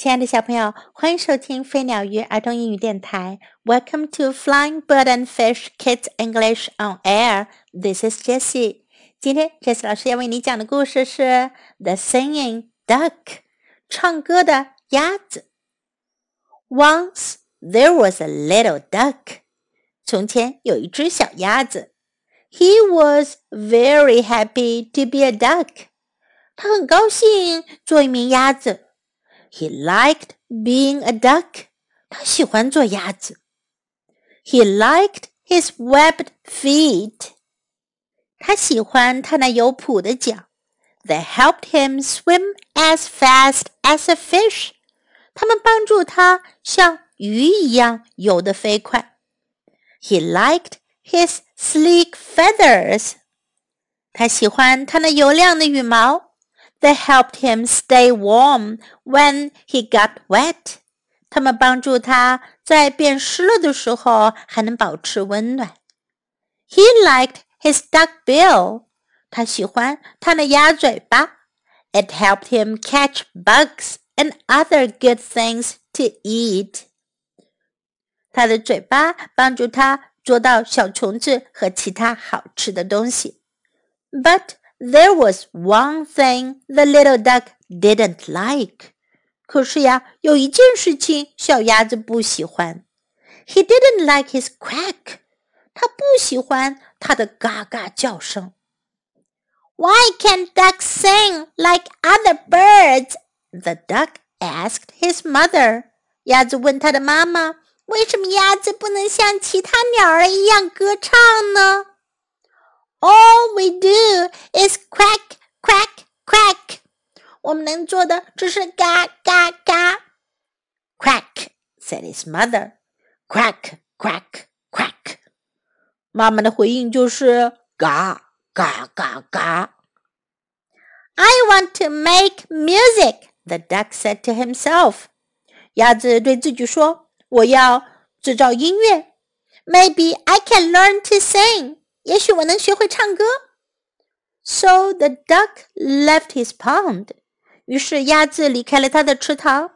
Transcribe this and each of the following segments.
亲爱的小朋友，欢迎收听飞鸟鱼儿童英语电台。Welcome to Flying Bird and Fish Kids English on Air. This is Jessie. 今天 Jessie 老师要为你讲的故事是《The Singing Duck》，唱歌的鸭子。Once there was a little duck. 从前有一只小鸭子。He was very happy to be a duck. 他很高兴做一名鸭子。 He liked being a duck. 他喜欢做鸭子。He liked his webbed feet. 他喜欢他那有蹼的脚。They helped him swim as fast as a fish. 他们帮助他像鱼一样游得飞快。He liked his sleek feathers. 他喜欢他那油亮的羽毛。 they helped him stay warm when he got wet. 他们帮助他在变湿了的时候还能保持温暖。He liked his duck bill. 他喜欢他的鸭嘴巴。It helped him catch bugs and other good things to eat. 他的嘴巴帮助他捉到小虫子和其他好吃的东西。But there was one thing the little duck didn't like. 可是呀，有一件事情小鸭子不喜欢。He didn't like his quack. 他不喜欢他的嘎嘎叫声。Why can't ducks sing like other birds? The duck asked his mother. 鸭子问他的妈妈：“为什么鸭子不能像其他鸟儿一样歌唱呢？” ？” All we do is quack, quack, quack. 我们能做的只是嘎嘎嘎。Quack, said his mother. Quack, quack, quack. 妈妈的回应就是嘎嘎嘎嘎。I want to make music, the duck said to himself. 鸭子对自己说：“我要制造音乐。Maybe I can learn to sing.” 也许我能学会唱歌。So the duck left his pond. 于是鸭子离开了它的池塘。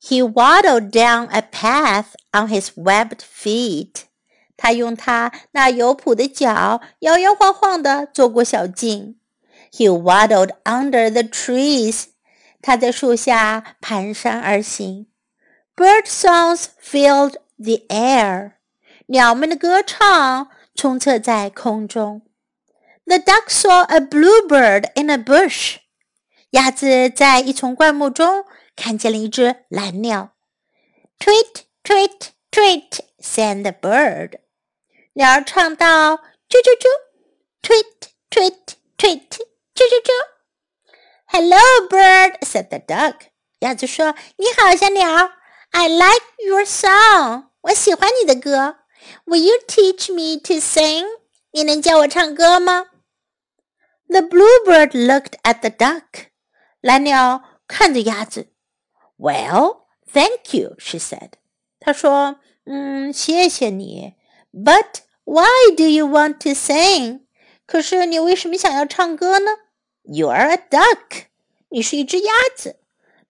He waddled down a path on his webbed feet. 他用他那有蹼的脚摇摇晃晃地走过小径。He waddled under the trees. 他在树下蹒跚而行。Bird songs filled the air. 鸟们的歌唱 充斥在空中。The duck saw a bluebird in a bush。鸭子在一丛灌木中看见了一只蓝鸟。Tweet, tweet, tweet, sang the bird。鸟儿唱道：啾啾啾，tweet, tweet, tweet，啾啾啾。Hello, bird, said the duck。鸭子说：“你好，小鸟。I like your song。我喜欢你的歌。” Will you teach me to sing? 你能教我唱歌吗？The bluebird looked at the duck. 蓝鸟看着鸭子。Well, thank you, she said. 她说：“嗯，谢谢你。But why do you want to sing? 可是你为什么想要唱歌呢？You're a duck. 你是一只鸭子。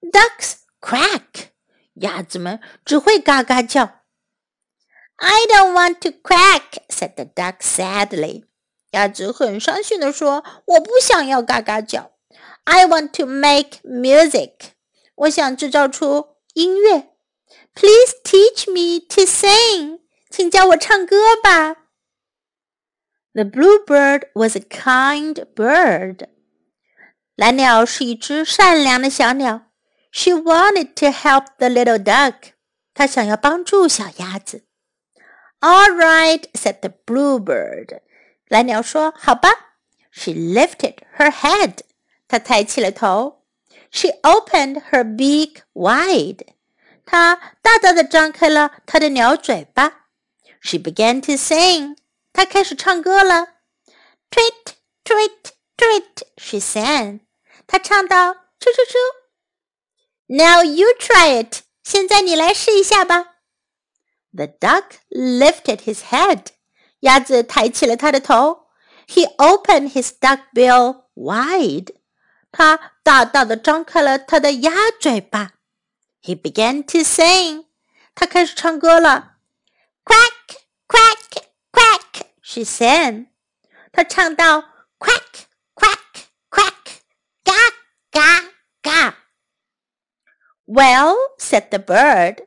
Ducks quack. 鸭子们只会嘎嘎叫。 ” I don't want to quack," said the duck sadly. 鸭子很伤心地说：“我不想要嘎嘎叫。I want to make music. 我想制造出音乐。Please teach me to sing. 请教我唱歌吧。” The bluebird was a kind bird. 蓝鸟是一只善良的小鸟。She wanted to help the little duck. 她想要帮助小鸭子。 all right, said the bluebird. 蓝鸟说：“好吧。” She lifted her head. 她抬起了头。She opened her beak wide. 她大大的张开了她的鸟嘴巴。She began to sing. 她开始唱歌了。Tweet, tweet, tweet, she sang. 她唱道：“啾啾啾。” Now you try it. 现在你来试一下吧。 the duck lifted his head. 鸭子抬起了它的头。He opened his duck bill wide. 他大大的张开了他的鸭嘴巴。 He began to sing. 他开始唱歌了。Quack, quack, quack, she sang. 他唱到 quack, quack, quack, ga, ga, ga. Well, said the bird,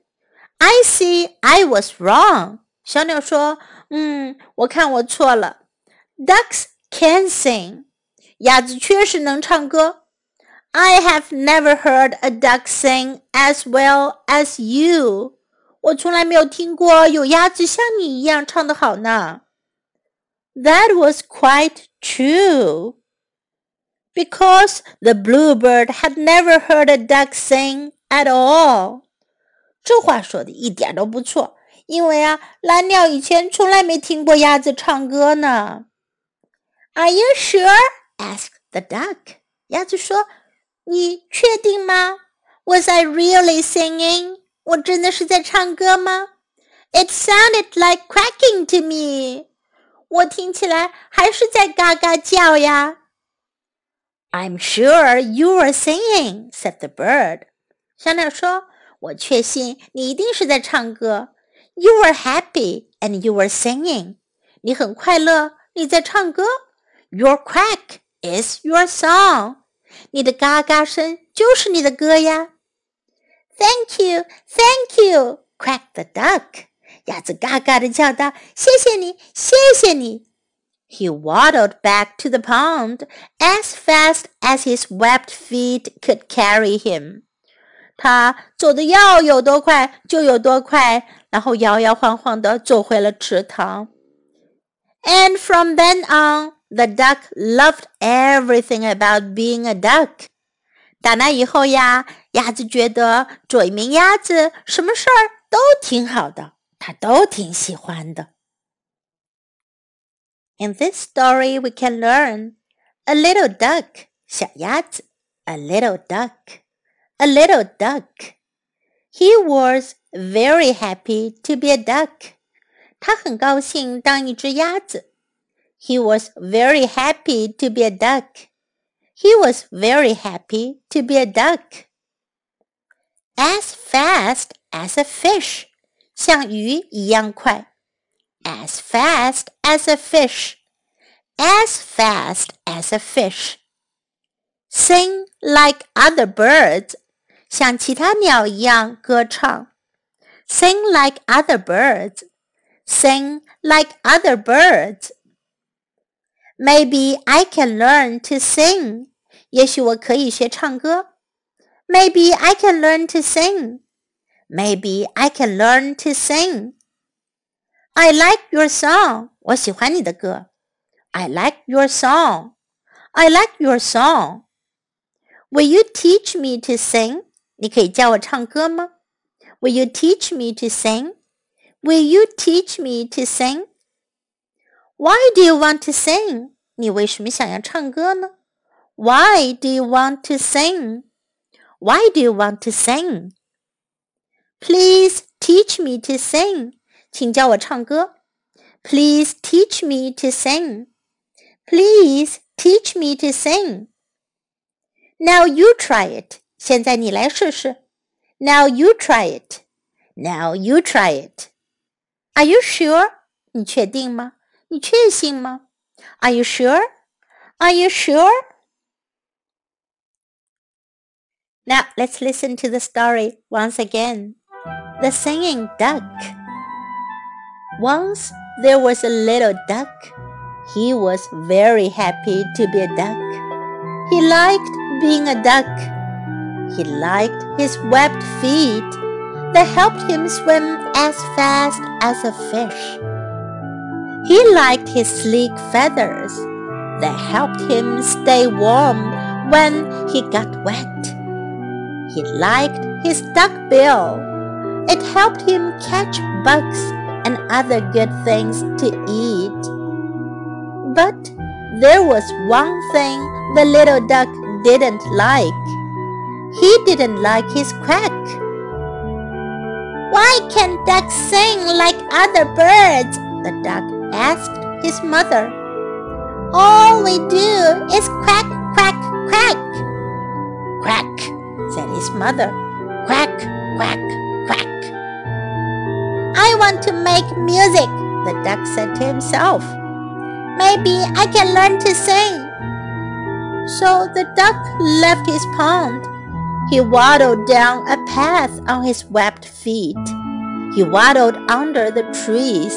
I see I was wrong. 小鸟说：“嗯，我看我错了。Ducks can sing，鸭子确实能唱歌。I have never heard a duck sing as well as you。我从来没有听过有鸭子像你一样唱得好呢。That was quite true. Because the bluebird had never heard a duck sing at all. 这话说的一点都不错，因为啊，蓝鸟以前从来没听过鸭子唱歌呢。Are you sure? asked the duck. 鸭子说。你确定吗？Was I really singing？我真的是在唱歌吗？It sounded like quacking to me。我听起来还是在嘎嘎叫呀。I'm sure you were singing," said the bird. 小鸟说：“我确信你一定是在唱歌。You were happy and you were singing. 你很快乐，你在唱歌。Your quack is your song. 你的嘎嘎声就是你的歌呀。Thank you, thank you, quacked the duck. 鸭子嘎嘎的叫道：“谢谢你，谢谢你。” He waddled back to the pond as fast as his webbed feet could carry him. 他走的要有多快就有多快，然后摇摇晃晃地走回了池塘。And from then on, the duck loved everything about being a duck. 打那以后呀，鸭子觉得做一名鸭子什么事儿都挺好的，它都挺喜欢的。In this story, we can learn a little duck, 小鸭子 a little duck, a little duck. He was very happy to be a duck. 他很高兴当一只鸭子。he was very happy to be a duck. He was very happy to be a duck. As fast as a fish, 像鱼一样快。As fast as a fish, as fast as a fish. Sing like other birds, 像其他鸟一样歌唱。Sing like other birds, sing like other birds. Maybe I can learn to sing. 也许我可以学唱歌。Maybe I can learn to sing. Maybe I can learn to sing. I like your song. 我喜欢你的歌。I like your song. I like your song. Will you teach me to sing? 你可以教我唱歌吗？Will you teach me to sing? Will you teach me to sing? Why do you want to sing? 你为什么想要唱歌呢？Why do you want to sing? Why do you want to sing? Please teach me to sing. 请教我唱歌。Please teach me to sing. Please teach me to sing. Now you try it. 现在你来试试。Now you try it. Now you try it. Are you sure? 你确定吗？你确信吗？Are you sure? Are you sure? Now let's listen to the story once again. The Singing Duck. Once there was a little duck. He was very happy to be a duck. He liked being a duck. he liked his webbed feet that helped him swim as fast as a fish. He liked his sleek feathers that helped him stay warm when he got wet. He liked his duck bill. It helped him catch bugs and other good things to eat. But there was one thing the little duck didn't like. He didn't like his quack. Why can't ducks sing like other birds? The duck asked his mother. All we do is quack, quack, quack. Quack, said his mother. Quack, quack, quack. I want to make music, the duck said to himself. Maybe I can learn to sing. So the duck left his pond. He waddled down a path on his webbed feet. He waddled under the trees.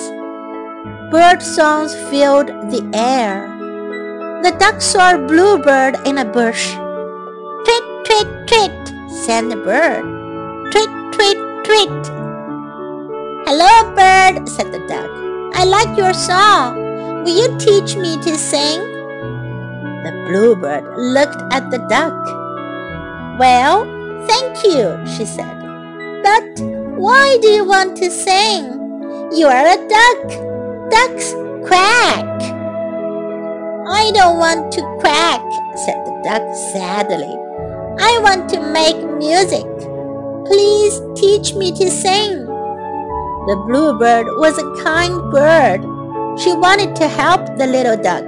Bird songs filled the air. The duck saw a bluebird in a bush. Tweet, tweet, tweet, sang the bird. Tweet, tweet, tweet. Hello, bird, said the duck. I like your song. Will you teach me to sing? The bluebird looked at the duck. Well, thank you, she said. But why do you want to sing? You are a duck. Ducks quack. I don't want to quack, said the duck sadly. I want to make music. Please teach me to sing. The bluebird was a kind bird she wanted to help the little duck.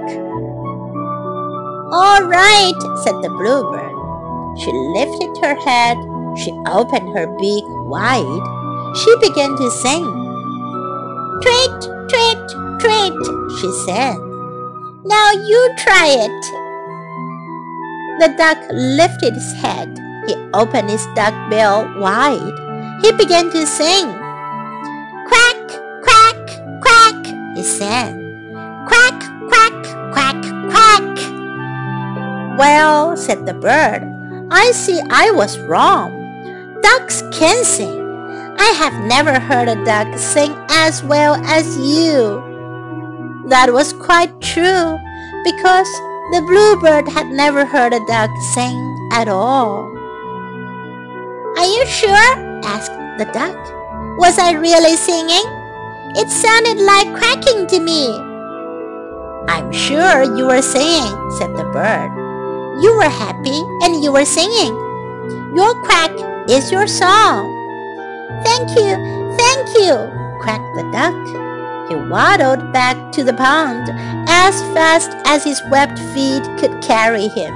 All right, said the bluebird. She lifted her head. She opened her beak wide. She began to sing. Tweet, tweet, tweet, she said. Now you try it. The duck lifted his head. He opened his duck bill wide. He began to sing. Quack, quack, quack, he said. Quack, quack, quack, quack. Well, said the bird, I see I was wrong. Ducks can sing. I have never heard a duck sing as well as you. That was quite true, because the bluebird had never heard a duck sing at all. Are you sure? asked the duck. Was I really singing? It sounded like quacking to me. I'm sure you were singing, said the bird. You were happy and you were singing. Your quack is your song. Thank you, thank you, quacked the duck. He waddled back to the pond as fast as his webbed feet could carry him.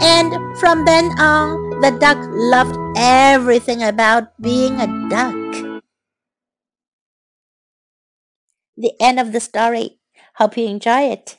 And from then on, the duck loved everything about being a duck. the end of the story. Hope you enjoy it.